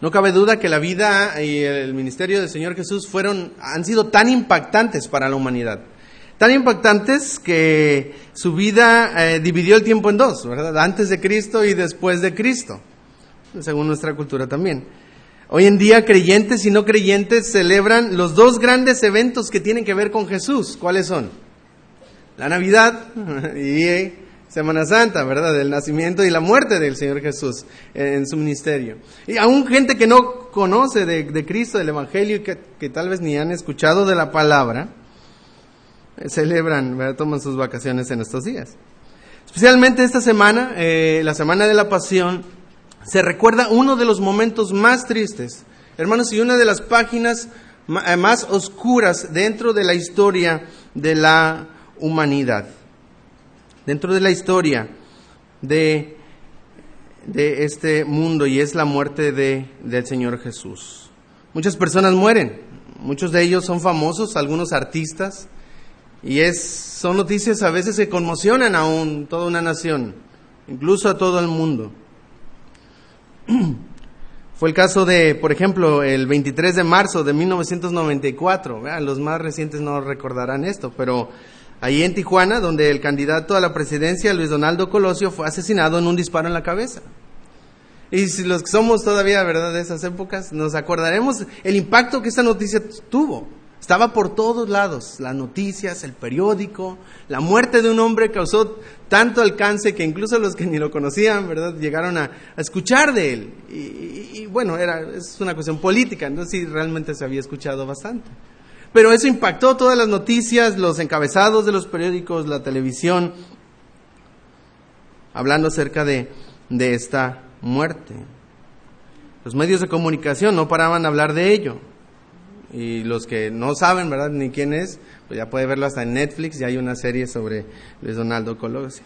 No cabe duda que la vida y el ministerio del Señor Jesús fueron, han sido tan impactantes para la humanidad. Tan impactantes que su vida eh, dividió el tiempo en dos, ¿verdad? Antes de Cristo y después de Cristo, según nuestra cultura también. Hoy en día creyentes y no creyentes celebran los dos grandes eventos que tienen que ver con Jesús. ¿Cuáles son? La Navidad y Semana Santa, ¿verdad? Del nacimiento y la muerte del Señor Jesús en su ministerio. Y aún gente que no conoce de, Cristo, del Evangelio, y que, tal vez ni han escuchado de la palabra, eh, celebran, ¿verdad? toman sus vacaciones en estos días. Especialmente esta semana, eh, la semana de la pasión, se recuerda uno de los momentos más tristes, hermanos, y una de las páginas eh, más oscuras dentro de la historia de la humanidad dentro de la historia de, de este mundo y es la muerte de, del Señor Jesús. Muchas personas mueren, muchos de ellos son famosos, algunos artistas, y es, son noticias a veces que conmocionan a toda una nación, incluso a todo el mundo. Fue el caso de, por ejemplo, el 23 de marzo de 1994. los más recientes no recordarán esto, pero ahí en Tijuana, donde el candidato a la presidencia, Luis Donaldo Colosio, fue asesinado en un disparo en la cabeza. Y si los que somos todavía, ¿verdad?, de esas épocas, nos acordaremos el impacto que esta noticia tuvo. Estaba por todos lados, las noticias, el periódico, la muerte de un hombre causó tanto alcance que incluso los que ni lo conocían, ¿verdad?, llegaron a, escuchar de él. Y, bueno, era, es una cuestión política, entonces sí, realmente se había escuchado bastante. Pero eso impactó todas las noticias, los encabezados de los periódicos, la televisión, hablando acerca de, de esta muerte. Los medios de comunicación no paraban de hablar de ello. Y los que no saben, ¿verdad?, ni quién es, pues ya puede verlo hasta en Netflix, ya hay una serie sobre Luis Donaldo Colosio.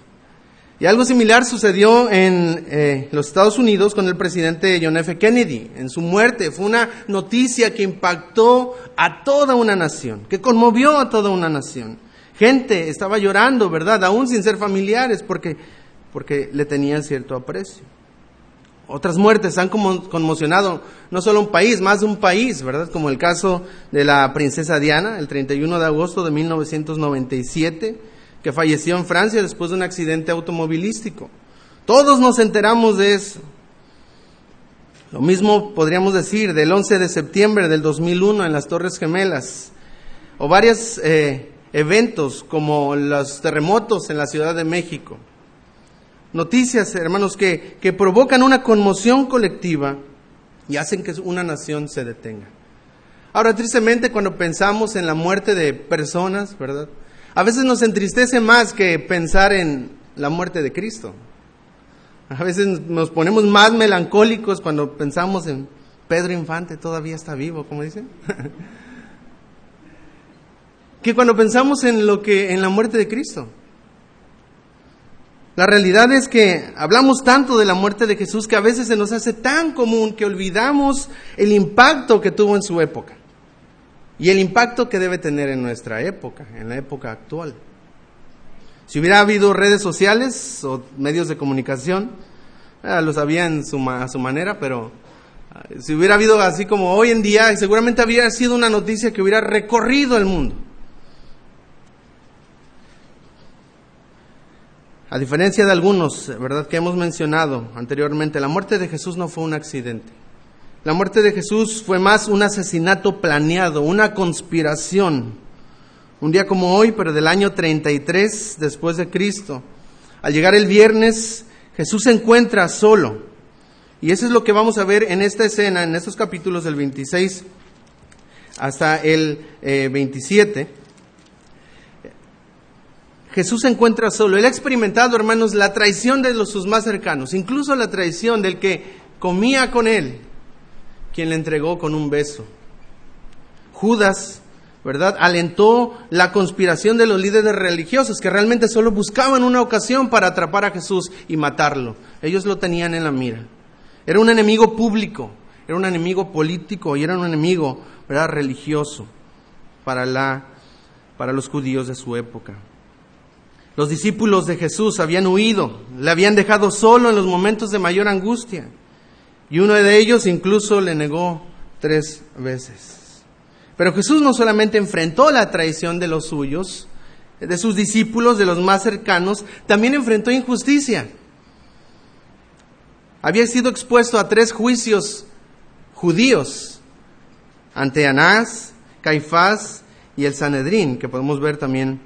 Y algo similar sucedió en eh, los Estados Unidos con el presidente John F. Kennedy. En su muerte fue una noticia que impactó a toda una nación, que conmovió a toda una nación. Gente estaba llorando, ¿verdad? Aún sin ser familiares, porque, porque le tenían cierto aprecio. Otras muertes han conmocionado no solo un país, más de un país, ¿verdad? Como el caso de la princesa Diana, el 31 de agosto de 1997 que falleció en Francia después de un accidente automovilístico. Todos nos enteramos de eso. Lo mismo podríamos decir del 11 de septiembre del 2001 en las Torres Gemelas, o varios eh, eventos como los terremotos en la Ciudad de México. Noticias, hermanos, que, que provocan una conmoción colectiva y hacen que una nación se detenga. Ahora, tristemente, cuando pensamos en la muerte de personas, ¿verdad? A veces nos entristece más que pensar en la muerte de Cristo. A veces nos ponemos más melancólicos cuando pensamos en Pedro Infante, todavía está vivo, como dicen. que cuando pensamos en lo que en la muerte de Cristo. La realidad es que hablamos tanto de la muerte de Jesús que a veces se nos hace tan común que olvidamos el impacto que tuvo en su época y el impacto que debe tener en nuestra época, en la época actual. Si hubiera habido redes sociales o medios de comunicación, eh, lo sabían su, a su manera, pero eh, si hubiera habido así como hoy en día, seguramente habría sido una noticia que hubiera recorrido el mundo. A diferencia de algunos, ¿verdad?, que hemos mencionado anteriormente, la muerte de Jesús no fue un accidente. La muerte de Jesús fue más un asesinato planeado, una conspiración. Un día como hoy, pero del año 33 después de Cristo. Al llegar el viernes, Jesús se encuentra solo. Y eso es lo que vamos a ver en esta escena, en estos capítulos del 26 hasta el 27. Eh, Jesús se encuentra solo. Él ha experimentado, hermanos, la traición de los, sus más cercanos, incluso la traición del que comía con él, quien le entregó con un beso. Judas, ¿verdad? Alentó la conspiración de los líderes religiosos que realmente solo buscaban una ocasión para atrapar a Jesús y matarlo. Ellos lo tenían en la mira. Era un enemigo público, era un enemigo político y era un enemigo, ¿verdad? religioso para la para los judíos de su época. Los discípulos de Jesús habían huido, le habían dejado solo en los momentos de mayor angustia. Y uno de ellos incluso le negó tres veces. Pero Jesús no solamente enfrentó la traición de los suyos, de sus discípulos, de los más cercanos, también enfrentó injusticia. Había sido expuesto a tres juicios judíos ante Anás, Caifás y el Sanedrín, que podemos ver también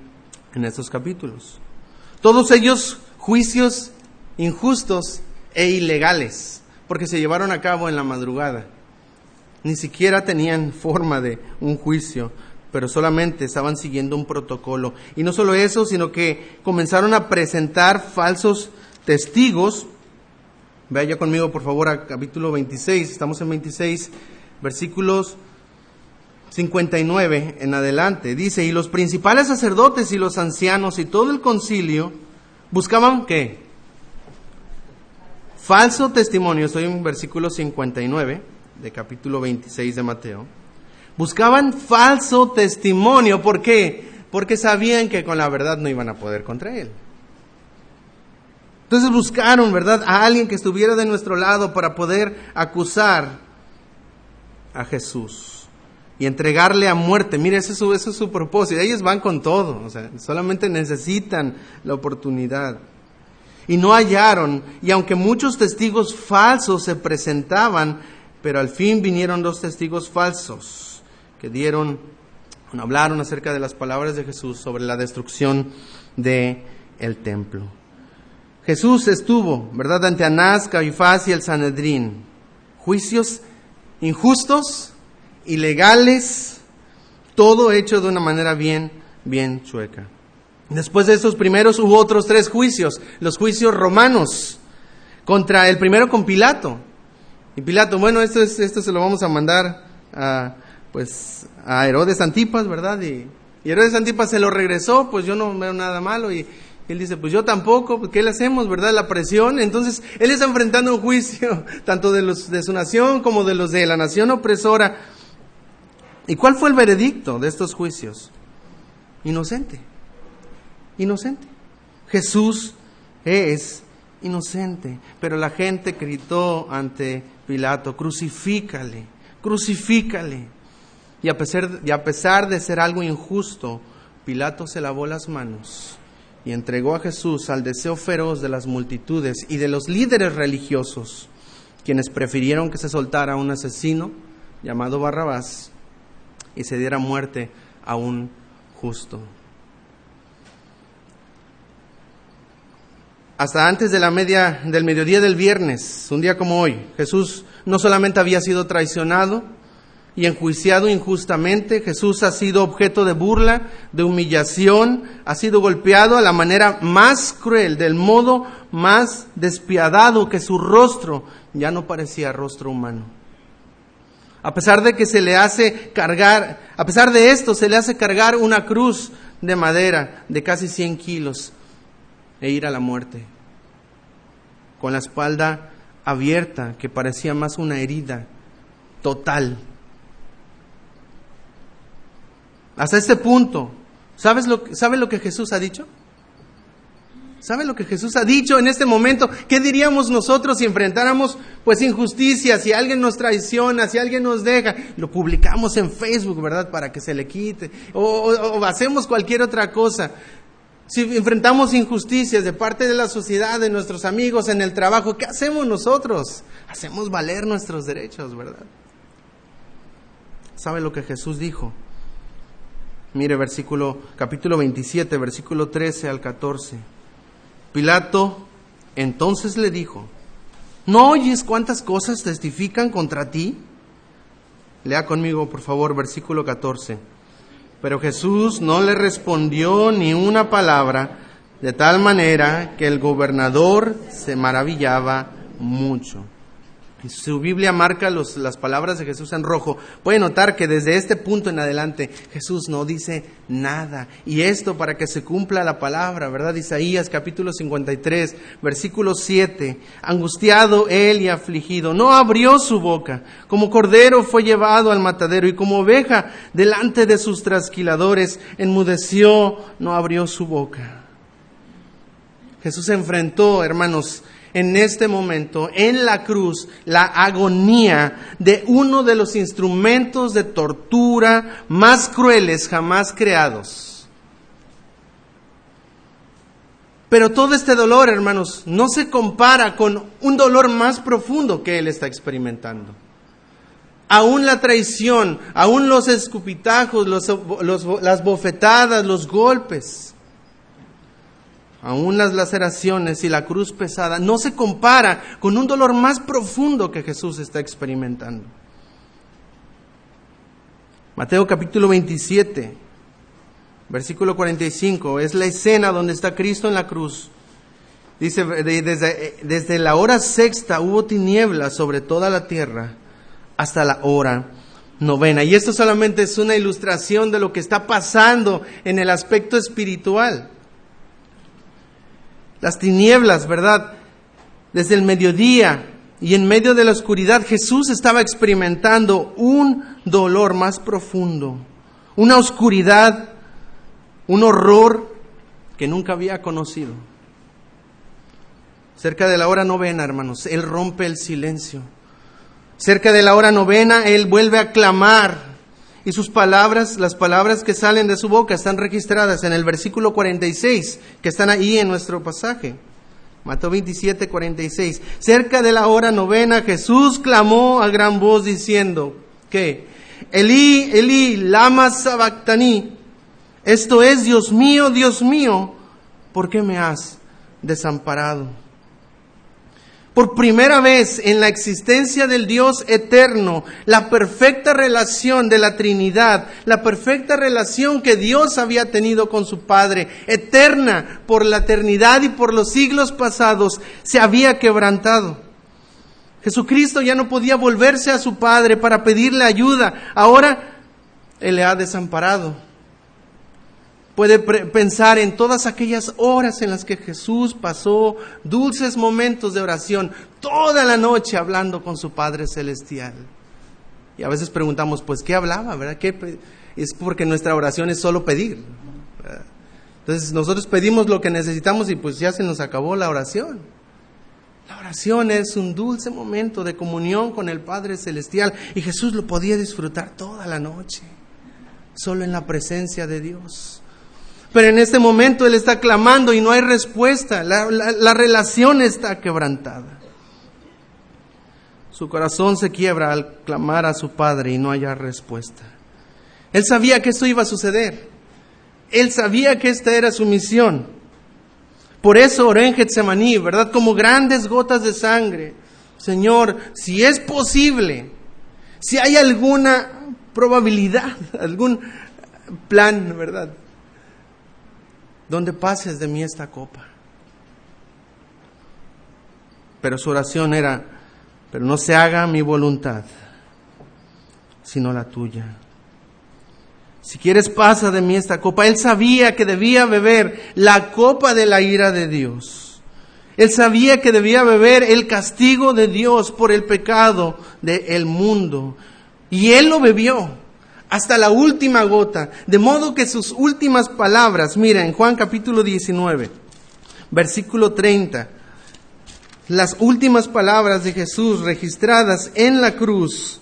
en estos capítulos. Todos ellos juicios injustos e ilegales, porque se llevaron a cabo en la madrugada. Ni siquiera tenían forma de un juicio, pero solamente estaban siguiendo un protocolo. Y no solo eso, sino que comenzaron a presentar falsos testigos. Vaya conmigo, por favor, a capítulo 26. Estamos en 26, versículos 59 en adelante. Dice, y los principales sacerdotes y los ancianos y todo el concilio buscaban qué? Falso testimonio. Estoy en versículo 59 de capítulo 26 de Mateo. Buscaban falso testimonio. ¿Por qué? Porque sabían que con la verdad no iban a poder contra él. Entonces buscaron, ¿verdad?, a alguien que estuviera de nuestro lado para poder acusar a Jesús y entregarle a muerte. Mire, ese es su, es su propósito. Ellos van con todo, o sea, solamente necesitan la oportunidad. Y no hallaron, y aunque muchos testigos falsos se presentaban, pero al fin vinieron dos testigos falsos que dieron, hablaron acerca de las palabras de Jesús sobre la destrucción de el templo. Jesús estuvo, ¿verdad?, ante Anás, Caifás y el Sanedrín. Juicios injustos, ilegales, todo hecho de una manera bien, bien chueca. Después de estos primeros hubo otros tres juicios, los juicios romanos, contra el primero con Pilato. Y Pilato, bueno, esto, es, esto se lo vamos a mandar a, pues, a Herodes Antipas, ¿verdad? Y, Herodes Antipas se lo regresó, pues yo no veo nada malo y, él dice, pues yo tampoco, pues, ¿qué le hacemos, verdad? La presión. Entonces, él está enfrentando un juicio, tanto de los de su nación como de los de la nación opresora. ¿Y cuál fue el veredicto de estos juicios? Inocente. Inocente. Jesús es inocente. Pero la gente gritó ante Pilato, crucifícale, crucifícale. Y a, pesar, a pesar de ser algo injusto, Pilato se lavó las manos y entregó a Jesús al deseo feroz de las multitudes y de los líderes religiosos, quienes prefirieron que se soltara un asesino llamado Barrabás y se diera muerte a un justo. Hasta antes de la media del mediodía del viernes, un día como hoy, Jesús no solamente había sido traicionado y enjuiciado injustamente, Jesús ha sido objeto de burla, de humillación, ha sido golpeado a la manera más cruel, del modo más despiadado que su rostro ya no parecía rostro humano. A pesar de que se le hace cargar, a pesar de esto, se le hace cargar una cruz de madera de casi 100 kilos e ir a la muerte, con la espalda abierta que parecía más una herida total. Hasta este punto, ¿sabes lo, ¿sabe lo que Jesús ha dicho? ¿Sabe lo que Jesús ha dicho en este momento? ¿Qué diríamos nosotros si enfrentáramos pues injusticia, si alguien nos traiciona, si alguien nos deja? Lo publicamos en Facebook, ¿verdad? Para que se le quite. O, hacemos cualquier otra cosa. Si enfrentamos injusticias de parte de la sociedad, de nuestros amigos, en el trabajo, ¿qué hacemos nosotros? Hacemos valer nuestros derechos, ¿verdad? ¿Sabe lo que Jesús dijo? Mire versículo capítulo 27, versículo 13 al 14. Pilato entonces le dijo, ¿no oyes cuántas cosas testifican contra ti? Lea conmigo, por favor, versículo 14. Pero Jesús no le respondió ni una palabra, de tal manera que el gobernador se maravillaba mucho. Su Biblia marca las palabras de Jesús en rojo. Puede notar que desde este punto en adelante Jesús no dice nada. Y esto para que se cumpla la palabra, ¿verdad? Isaías capítulo 53, versículo 7. Angustiado él y afligido, no abrió su boca. Como cordero fue llevado al matadero y como oveja delante de sus trasquiladores enmudeció, no abrió su boca. Jesús enfrentó, hermanos, en este momento en la cruz la agonía de uno de los instrumentos de tortura más crueles jamás creados. Pero todo este dolor, hermanos, no se compara con un dolor más profundo que él está experimentando. Aún la traición, aún los escupitajos, las bofetadas, los golpes, aún las laceraciones y la cruz pesada, no se compara con un dolor más profundo que Jesús está experimentando. Mateo capítulo 27, versículo 45, es la escena donde está Cristo en la cruz. Dice, desde, desde la hora sexta hubo tinieblas sobre toda la tierra hasta la hora novena. Y esto solamente es una ilustración de lo que está pasando en el aspecto espiritual las tinieblas, ¿verdad? Desde el mediodía y en medio de la oscuridad Jesús estaba experimentando un dolor más profundo, una oscuridad, un horror que nunca había conocido. Cerca de la hora novena, hermanos, Él rompe el silencio. Cerca de la hora novena, Él vuelve a clamar y sus palabras, las palabras que salen de su boca están registradas en el versículo 46, que están ahí en nuestro pasaje. Mateo 27, 46. Cerca de la hora novena, Jesús clamó a gran voz diciendo que, Elí, Elí, lama sabactani. Esto es, Dios mío, Dios mío, ¿por qué me has desamparado? Por primera vez en la existencia del Dios eterno, la perfecta relación de la Trinidad, la perfecta relación que Dios había tenido con su Padre, eterna por la eternidad y por los siglos pasados, se había quebrantado. Jesucristo ya no podía volverse a su Padre para pedirle ayuda. Ahora Él le ha desamparado puede pensar en todas aquellas horas en las que Jesús pasó dulces momentos de oración, toda la noche hablando con su Padre Celestial. Y a veces preguntamos, pues, ¿qué hablaba? ¿Verdad? ¿Qué es porque nuestra oración es solo pedir. Entonces nosotros pedimos lo que necesitamos y pues ya se nos acabó la oración. La oración es un dulce momento de comunión con el Padre Celestial y Jesús lo podía disfrutar toda la noche, solo en la presencia de Dios. Pero en este momento Él está clamando y no hay respuesta. La, relación está quebrantada. Su corazón se quiebra al clamar a su Padre y no haya respuesta. Él sabía que esto iba a suceder. Él sabía que esta era su misión. Por eso oró en Getsemaní, ¿verdad? Como grandes gotas de sangre. Señor, si es posible, si hay alguna probabilidad, algún plan, ¿verdad? Donde pases de mí esta copa. Pero su oración era, pero no se haga mi voluntad, sino la tuya. Si quieres pasa de mí esta copa. Él sabía que debía beber la copa de la ira de Dios. Él sabía que debía beber el castigo de Dios por el pecado del mundo. Y él lo bebió hasta la última gota, de modo que sus últimas palabras, mira, en Juan capítulo 19, versículo 30, las últimas palabras de Jesús registradas en la cruz,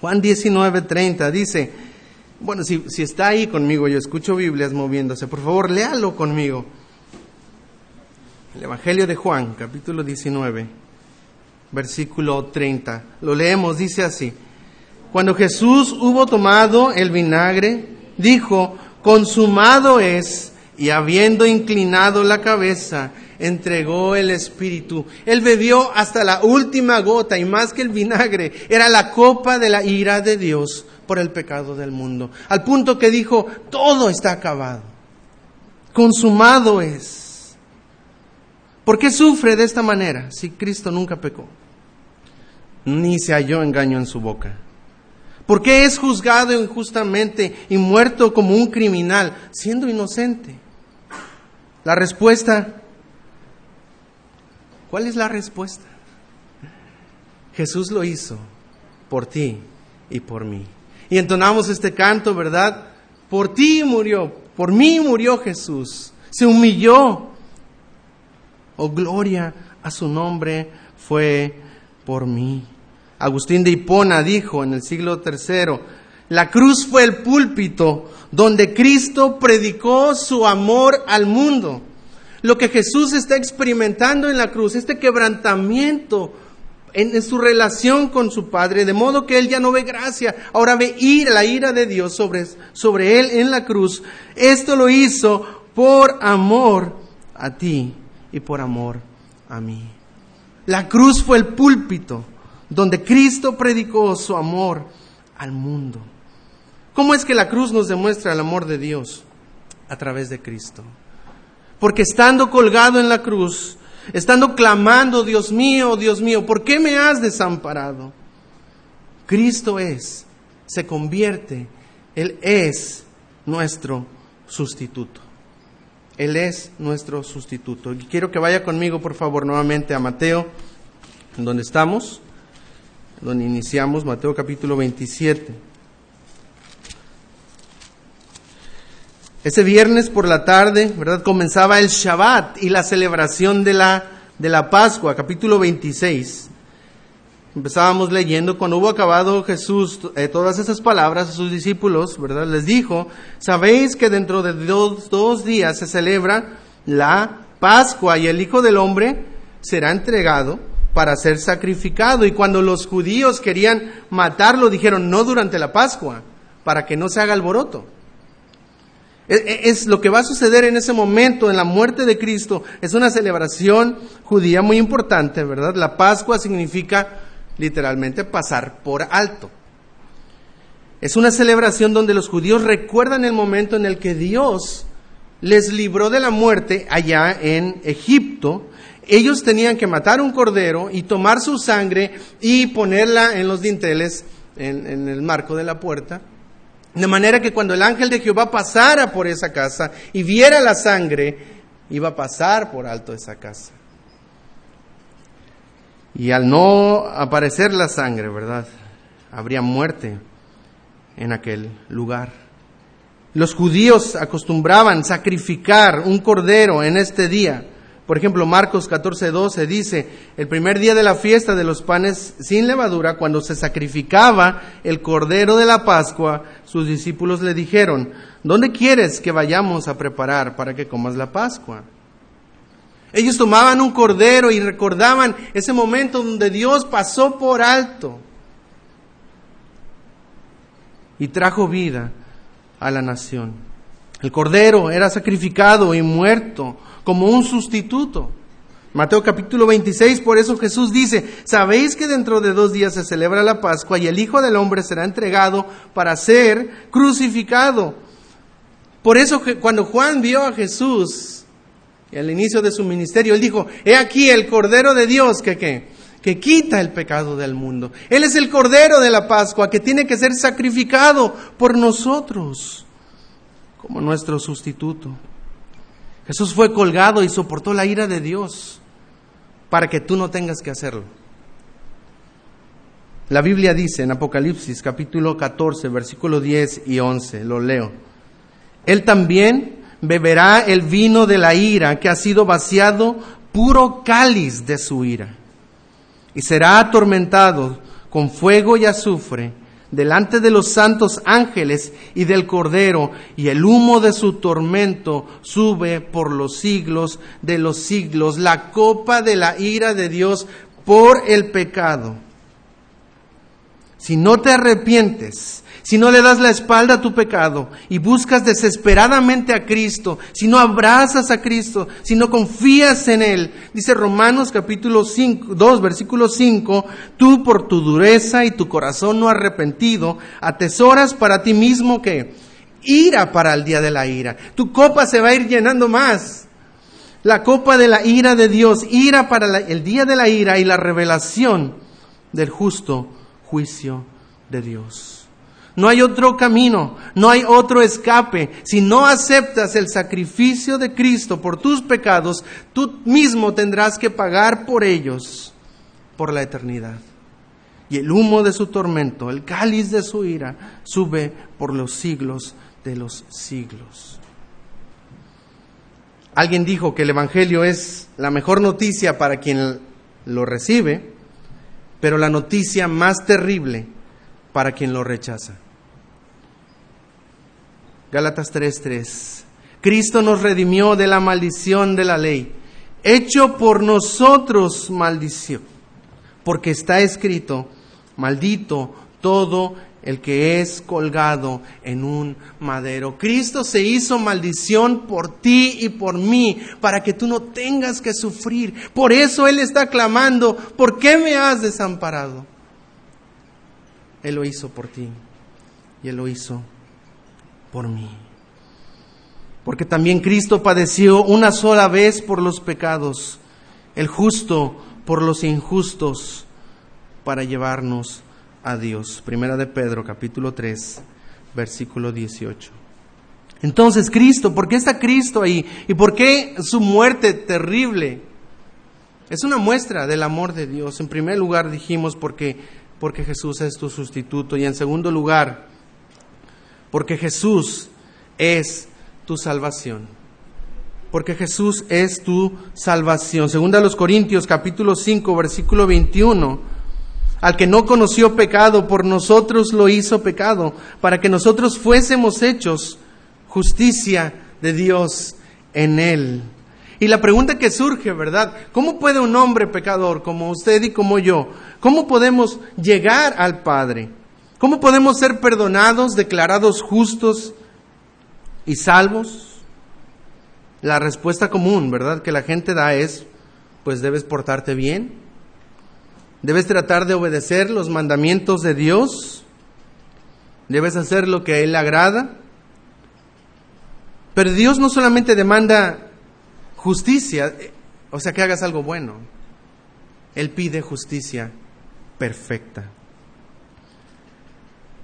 Juan 19, 30, dice, bueno, si, si está ahí conmigo, yo escucho Biblias moviéndose, por favor, léalo conmigo. El Evangelio de Juan, capítulo 19, versículo 30. Lo leemos, dice así. Cuando Jesús hubo tomado el vinagre, dijo, consumado es, y habiendo inclinado la cabeza, entregó el Espíritu. Él bebió hasta la última gota, y más que el vinagre, era la copa de la ira de Dios por el pecado del mundo. Al punto que dijo, todo está acabado. Consumado es. ¿Por qué sufre de esta manera si Cristo nunca pecó? Ni se halló engaño en su boca. ¿Por qué es juzgado injustamente y muerto como un criminal, siendo inocente? La respuesta, ¿cuál es la respuesta? Jesús lo hizo por ti y por mí. Y entonamos este canto, ¿verdad? Por ti murió, por mí murió Jesús. Se humilló. Oh, gloria a su nombre fue por mí. Agustín de Hipona dijo en el siglo III, la cruz fue el púlpito donde Cristo predicó su amor al mundo. Lo que Jesús está experimentando en la cruz, este quebrantamiento en, su relación con su Padre, de modo que él ya no ve gracia, ahora ve ira, la ira de Dios sobre, sobre él en la cruz. Esto lo hizo por amor a ti y por amor a mí. La cruz fue el púlpito donde Cristo predicó su amor al mundo. ¿Cómo es que la cruz nos demuestra el amor de Dios? A través de Cristo. Porque estando colgado en la cruz, estando clamando, Dios mío, Dios mío, ¿por qué me has desamparado? Cristo es, se convierte, Él es nuestro sustituto. Él es nuestro sustituto. Y quiero que vaya conmigo, por favor, nuevamente a Mateo, donde estamos, donde iniciamos, Mateo capítulo 27. Ese viernes por la tarde, ¿verdad? Comenzaba el Shabbat y la celebración de la, de la Pascua, capítulo 26. Empezábamos leyendo, cuando hubo acabado Jesús eh, todas esas palabras a sus discípulos, ¿verdad? Les dijo, sabéis que dentro de dos, dos días se celebra la Pascua y el Hijo del Hombre será entregado para ser sacrificado. Y cuando los judíos querían matarlo, dijeron, no durante la Pascua, para que no se haga alboroto. Es, lo que va a suceder en ese momento, en la muerte de Cristo. Es una celebración judía muy importante, ¿verdad? La Pascua significa literalmente pasar por alto. Es una celebración donde los judíos recuerdan el momento en el que Dios les libró de la muerte allá en Egipto. Ellos tenían que matar un cordero y tomar su sangre y ponerla en los dinteles, en el marco de la puerta de manera que cuando el ángel de Jehová pasara por esa casa y viera la sangre, iba a pasar por alto esa casa. Y al no aparecer la sangre, ¿verdad? Habría muerte en aquel lugar. Los judíos acostumbraban sacrificar un cordero en este día por ejemplo, Marcos 14:12 dice, el primer día de la fiesta de los panes sin levadura, cuando se sacrificaba el cordero de la Pascua, sus discípulos le dijeron, ¿dónde quieres que vayamos a preparar para que comas la Pascua? Ellos tomaban un cordero y recordaban ese momento donde Dios pasó por alto y trajo vida a la nación. El cordero era sacrificado y muerto como un sustituto. Mateo capítulo 26, por eso Jesús dice, sabéis que dentro de dos días se celebra la Pascua y el Hijo del Hombre será entregado para ser crucificado. Por eso cuando Juan vio a Jesús al inicio de su ministerio, él dijo, he aquí el Cordero de Dios que, que quita el pecado del mundo. Él es el Cordero de la Pascua que tiene que ser sacrificado por nosotros como nuestro sustituto. Jesús fue colgado y soportó la ira de Dios para que tú no tengas que hacerlo. La Biblia dice en Apocalipsis capítulo 14, versículo 10 y 11, lo leo. Él también beberá el vino de la ira que ha sido vaciado puro cáliz de su ira y será atormentado con fuego y azufre delante de los santos ángeles y del Cordero, y el humo de su tormento sube por los siglos de los siglos, la copa de la ira de Dios por el pecado. Si no te arrepientes, si no le das la espalda a tu pecado y buscas desesperadamente a Cristo, si no abrazas a Cristo, si no confías en Él, dice Romanos capítulo 5, 2, versículo 5, tú por tu dureza y tu corazón no arrepentido, atesoras para ti mismo que ira para el día de la ira. Tu copa se va a ir llenando más. La copa de la ira de Dios, ira para el día de la ira y la revelación del justo juicio de Dios. No hay otro camino, no hay otro escape. Si no aceptas el sacrificio de Cristo por tus pecados, tú mismo tendrás que pagar por ellos por la eternidad. Y el humo de su tormento, el cáliz de su ira, sube por los siglos de los siglos. Alguien dijo que el Evangelio es la mejor noticia para quien lo recibe, pero la noticia más terrible para quien lo rechaza. Gálatas 3:3. Cristo nos redimió de la maldición de la ley, hecho por nosotros maldición, porque está escrito, maldito todo el que es colgado en un madero. Cristo se hizo maldición por ti y por mí, para que tú no tengas que sufrir. Por eso Él está clamando, ¿por qué me has desamparado? Él lo hizo por ti y Él lo hizo por mí. Porque también Cristo padeció una sola vez por los pecados, el justo por los injustos, para llevarnos a Dios. Primera de Pedro, capítulo 3, versículo 18. Entonces, Cristo, ¿por qué está Cristo ahí? ¿Y por qué su muerte terrible? Es una muestra del amor de Dios. En primer lugar dijimos porque, porque Jesús es tu sustituto. Y en segundo lugar, porque Jesús es tu salvación. Porque Jesús es tu salvación. Segunda a los Corintios capítulo 5 versículo 21 al que no conoció pecado, por nosotros lo hizo pecado, para que nosotros fuésemos hechos justicia de Dios en él. Y la pregunta que surge, ¿verdad? ¿Cómo puede un hombre pecador como usted y como yo, cómo podemos llegar al Padre? ¿Cómo podemos ser perdonados, declarados justos y salvos? La respuesta común, ¿verdad? Que la gente da es, pues debes portarte bien, Debes tratar de obedecer los mandamientos de Dios. Debes hacer lo que a Él le agrada. Pero Dios no solamente demanda justicia, o sea, que hagas algo bueno. Él pide justicia perfecta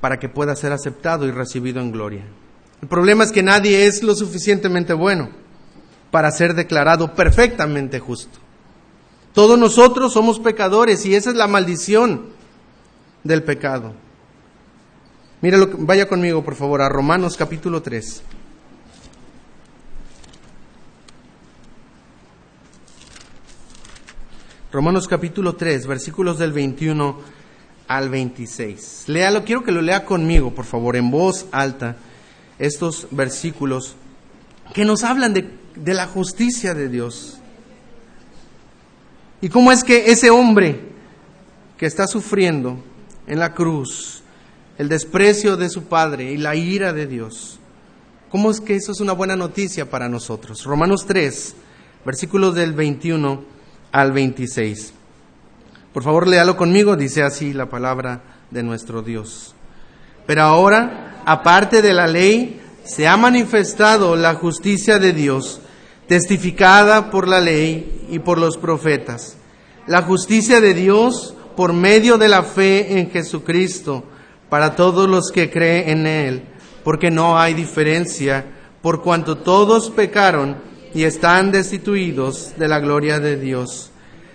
para que pueda ser aceptado y recibido en gloria. El problema es que nadie es lo suficientemente bueno para ser declarado perfectamente justo. Todos nosotros somos pecadores y esa es la maldición del pecado. Mira, vaya conmigo por favor a Romanos capítulo 3. Romanos capítulo 3, versículos del 21 al 26. Léalo, quiero que lo lea conmigo, por favor, en voz alta, estos versículos que nos hablan de, de la justicia de Dios. ¿Y cómo es que ese hombre que está sufriendo en la cruz el desprecio de su Padre y la ira de Dios, cómo es que eso es una buena noticia para nosotros? Romanos 3, versículos del 21 al 26. Por favor, léalo conmigo, dice así la palabra de nuestro Dios. Pero ahora, aparte de la ley, se ha manifestado la justicia de Dios testificada por la ley y por los profetas. La justicia de Dios por medio de la fe en Jesucristo para todos los que creen en Él, porque no hay diferencia, por cuanto todos pecaron y están destituidos de la gloria de Dios,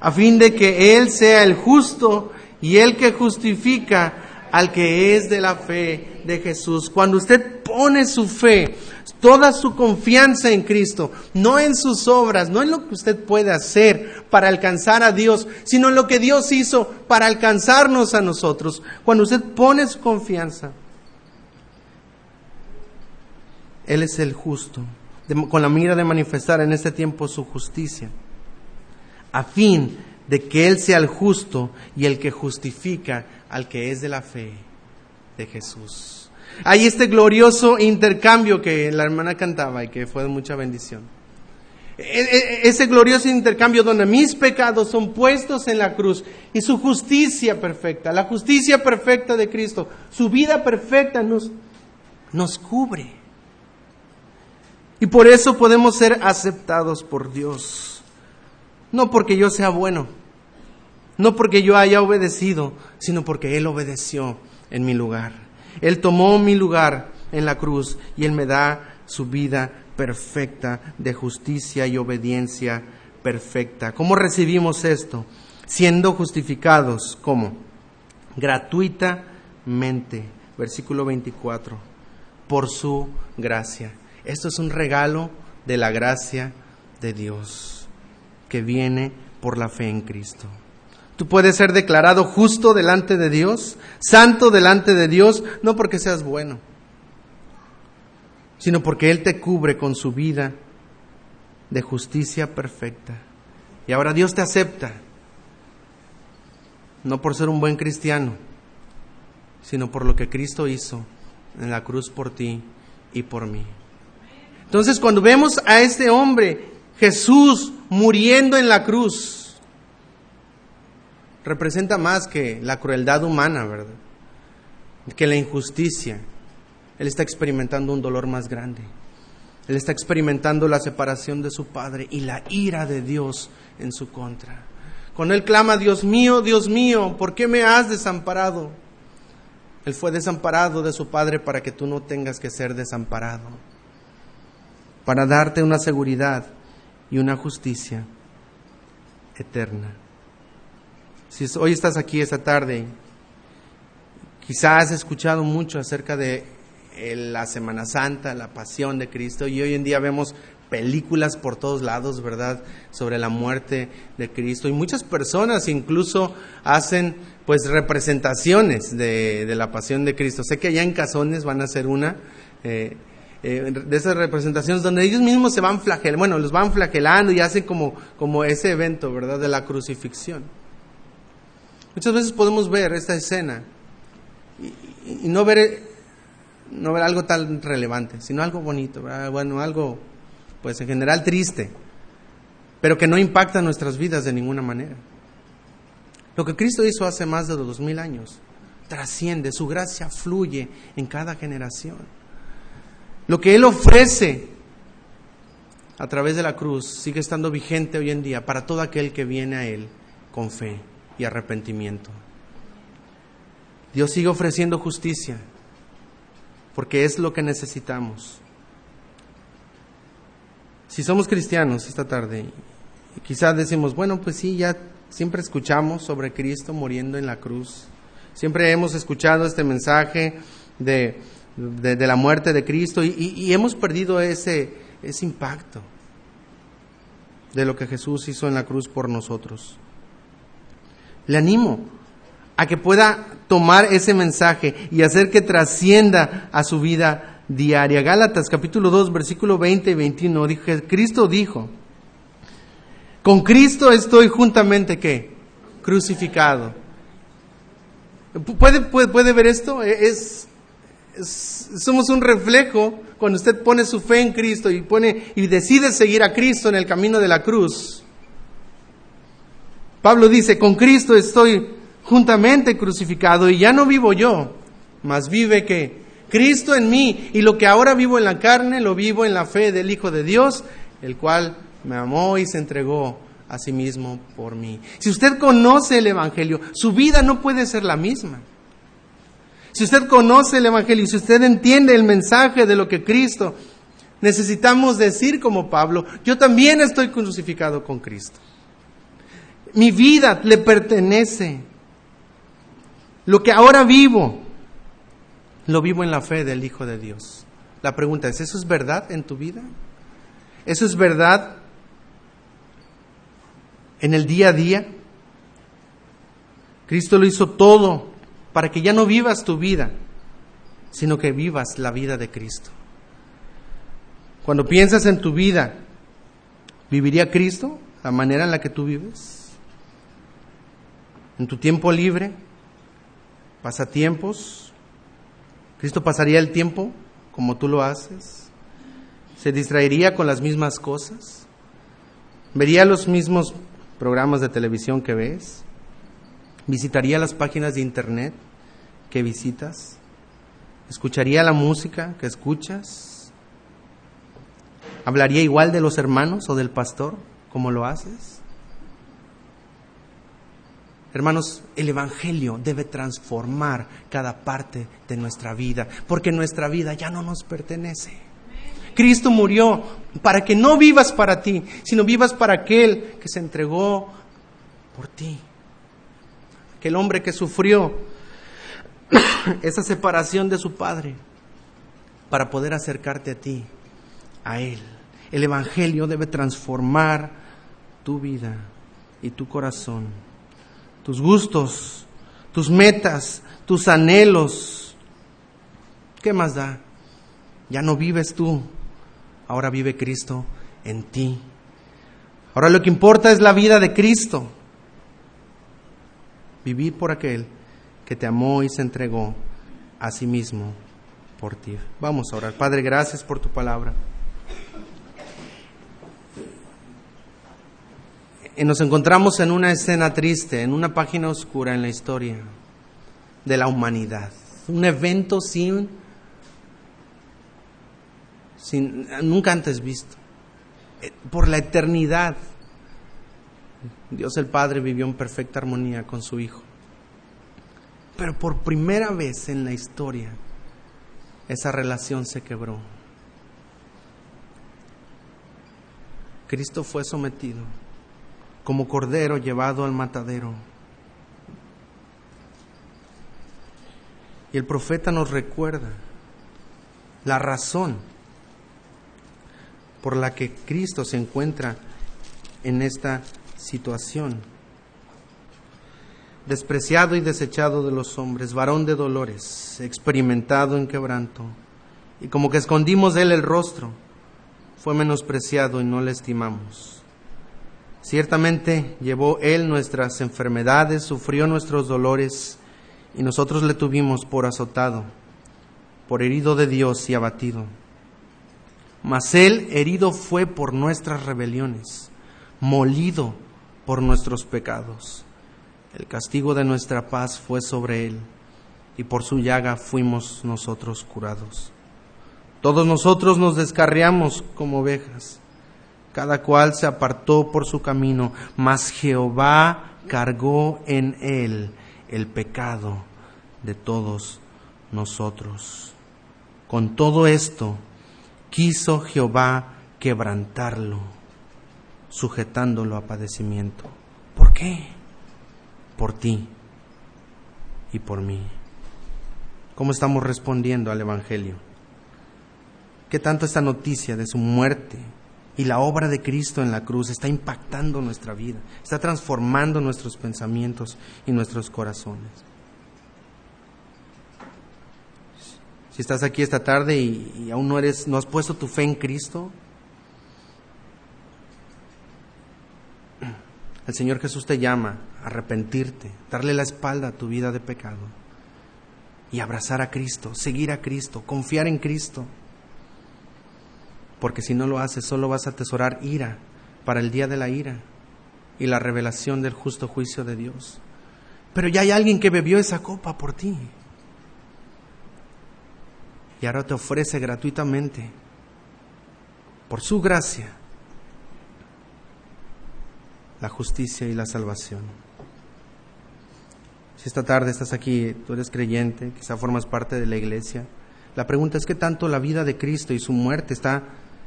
a fin de que Él sea el justo y el que justifica al que es de la fe de Jesús. Cuando usted pone su fe, toda su confianza en Cristo, no en sus obras, no en lo que usted puede hacer para alcanzar a Dios, sino en lo que Dios hizo para alcanzarnos a nosotros. Cuando usted pone su confianza, Él es el justo, con la mira de manifestar en este tiempo su justicia, a fin de que Él sea el justo y el que justifica al que es de la fe de Jesús. Hay este glorioso intercambio que la hermana cantaba y que fue de mucha bendición. E, e, ese glorioso intercambio donde mis pecados son puestos en la cruz y su justicia perfecta, la justicia perfecta de Cristo, su vida perfecta nos, nos cubre. Y por eso podemos ser aceptados por Dios. No porque yo sea bueno, no porque yo haya obedecido, sino porque Él obedeció en mi lugar. Él tomó mi lugar en la cruz y Él me da su vida perfecta de justicia y obediencia perfecta. ¿Cómo recibimos esto? Siendo justificados, ¿cómo? Gratuitamente. Versículo 24. Por su gracia. Esto es un regalo de la gracia de Dios que viene por la fe en Cristo. Tú puedes ser declarado justo delante de Dios, santo delante de Dios, no porque seas bueno, sino porque Él te cubre con su vida de justicia perfecta. Y ahora Dios te acepta, no por ser un buen cristiano, sino por lo que Cristo hizo en la cruz por ti y por mí. Entonces cuando vemos a este hombre, Jesús, muriendo en la cruz, representa más que la crueldad humana, ¿verdad? Que la injusticia. Él está experimentando un dolor más grande. Él está experimentando la separación de su Padre y la ira de Dios en su contra. Cuando Él clama, Dios mío, Dios mío, ¿por qué me has desamparado? Él fue desamparado de su Padre para que tú no tengas que ser desamparado para darte una seguridad y una justicia eterna. Si hoy estás aquí esta tarde, quizás has escuchado mucho acerca de eh, la Semana Santa, la pasión de Cristo, y hoy en día vemos películas por todos lados, ¿verdad?, sobre la muerte de Cristo. Y muchas personas incluso hacen pues representaciones de, la pasión de Cristo. Sé que allá en Cazones van a hacer una. Eh, eh, de esas representaciones donde ellos mismos se van flagelando, bueno, los van flagelando y hacen como, como ese evento, ¿verdad?, de la crucifixión. Muchas veces podemos ver esta escena y, no, ver, no ver algo tan relevante, sino algo bonito, bueno, algo, pues en general triste, pero que no impacta nuestras vidas de ninguna manera. Lo que Cristo hizo hace más de dos mil años trasciende, su gracia fluye en cada generación. Lo que Él ofrece a través de la cruz sigue estando vigente hoy en día para todo aquel que viene a Él con fe y arrepentimiento. Dios sigue ofreciendo justicia porque es lo que necesitamos. Si somos cristianos esta tarde, quizás decimos, bueno, pues sí, ya siempre escuchamos sobre Cristo muriendo en la cruz. Siempre hemos escuchado este mensaje de de, la muerte de Cristo y, hemos perdido ese, ese impacto de lo que Jesús hizo en la cruz por nosotros. Le animo a que pueda tomar ese mensaje y hacer que trascienda a su vida diaria. Gálatas capítulo 2 versículo 20 y 21 dije, Cristo dijo, con Cristo estoy juntamente ¿qué? crucificado. ¿Puede, puede, puede ver esto? Es, somos un reflejo cuando usted pone su fe en Cristo y pone y decide seguir a Cristo en el camino de la cruz. Pablo dice, con Cristo estoy juntamente crucificado y ya no vivo yo, mas vive que Cristo en mí y lo que ahora vivo en la carne lo vivo en la fe del Hijo de Dios, el cual me amó y se entregó a sí mismo por mí. Si usted conoce el Evangelio, su vida no puede ser la misma. Si usted conoce el Evangelio, si usted entiende el mensaje de lo que Cristo, necesitamos decir como Pablo, yo también estoy crucificado con Cristo. Mi vida le pertenece. Lo que ahora vivo, lo vivo en la fe del Hijo de Dios. La pregunta es, ¿eso es verdad en tu vida? ¿Eso es verdad en el día a día? Cristo lo hizo todo para que ya no vivas tu vida, sino que vivas la vida de Cristo. Cuando piensas en tu vida, ¿viviría Cristo la manera en la que tú vives? ¿En tu tiempo libre? ¿Pasatiempos? ¿Cristo pasaría el tiempo como tú lo haces? ¿Se distraería con las mismas cosas? ¿Vería los mismos programas de televisión que ves? ¿Visitaría las páginas de internet que visitas? ¿Escucharía la música que escuchas? ¿Hablaría igual de los hermanos o del pastor como lo haces? Hermanos, el Evangelio debe transformar cada parte de nuestra vida, porque nuestra vida ya no nos pertenece. Cristo murió para que no vivas para ti, sino vivas para aquel que se entregó por ti. Aquel hombre que sufrió esa separación de su Padre para poder acercarte a ti, a Él. El Evangelio debe transformar tu vida y tu corazón tus gustos, tus metas, tus anhelos. ¿Qué más da? Ya no vives tú, ahora vive Cristo en ti. Ahora lo que importa es la vida de Cristo. Vivir por aquel que te amó y se entregó a sí mismo por ti. Vamos a orar. Padre, gracias por tu palabra. y nos encontramos en una escena triste, en una página oscura en la historia de la humanidad. Un evento sin, sin nunca antes visto. Eh, por la eternidad, Dios el Padre vivió en perfecta armonía con su Hijo. Pero por primera vez en la historia, esa relación se quebró. Cristo fue sometido como cordero llevado al matadero. Y el profeta nos recuerda la razón por la que Cristo se encuentra en esta situación. Despreciado y desechado de los hombres, varón de dolores, experimentado en quebranto, y como que escondimos él el rostro, fue menospreciado y no le estimamos. Ciertamente llevó Él nuestras enfermedades, sufrió nuestros dolores, y nosotros le tuvimos por azotado, por herido de Dios y abatido. Mas Él herido fue por nuestras rebeliones, molido por nuestros pecados. El castigo de nuestra paz fue sobre Él, y por su llaga fuimos nosotros curados. Todos nosotros nos descarriamos como ovejas cada cual se apartó por su camino, mas Jehová cargó en él el pecado de todos nosotros. Con todo esto quiso Jehová quebrantarlo, sujetándolo a padecimiento. ¿Por qué? Por ti y por mí. ¿Cómo estamos respondiendo al Evangelio? ¿Qué tanto esta noticia de su muerte, y la obra de Cristo en la cruz está impactando nuestra vida, está transformando nuestros pensamientos y nuestros corazones. Si estás aquí esta tarde y, aún no eres, no has puesto tu fe en Cristo, el Señor Jesús te llama a arrepentirte, darle la espalda a tu vida de pecado y abrazar a Cristo, seguir a Cristo, confiar en Cristo porque si no lo haces solo vas a atesorar ira para el día de la ira y la revelación del justo juicio de Dios. Pero ya hay alguien que bebió esa copa por ti y ahora te ofrece gratuitamente, por su gracia, la justicia y la salvación. Si esta tarde estás aquí, tú eres creyente, quizá formas parte de la iglesia, la pregunta es qué tanto la vida de Cristo y su muerte está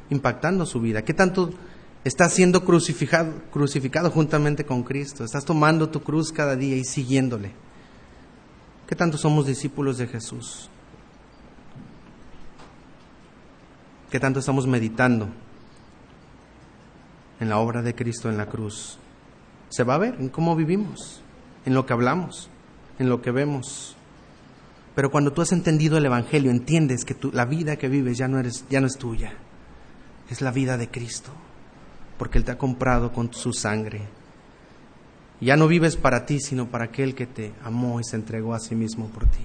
impactando su vida? ¿Qué tanto estás siendo crucificado, crucificado juntamente con Cristo? ¿Estás tomando tu cruz cada día y siguiéndole? ¿Qué tanto somos discípulos de Jesús? ¿Qué tanto estamos meditando en la obra de Cristo en la cruz? Se va a ver en cómo vivimos, en lo que hablamos, en lo que vemos. Pero cuando tú has entendido el Evangelio, entiendes que la vida que vives ya no, eres, ya no es tuya es la vida de Cristo, porque Él te ha comprado con su sangre. Ya no vives para ti, sino para aquel que te amó y se entregó a sí mismo por ti.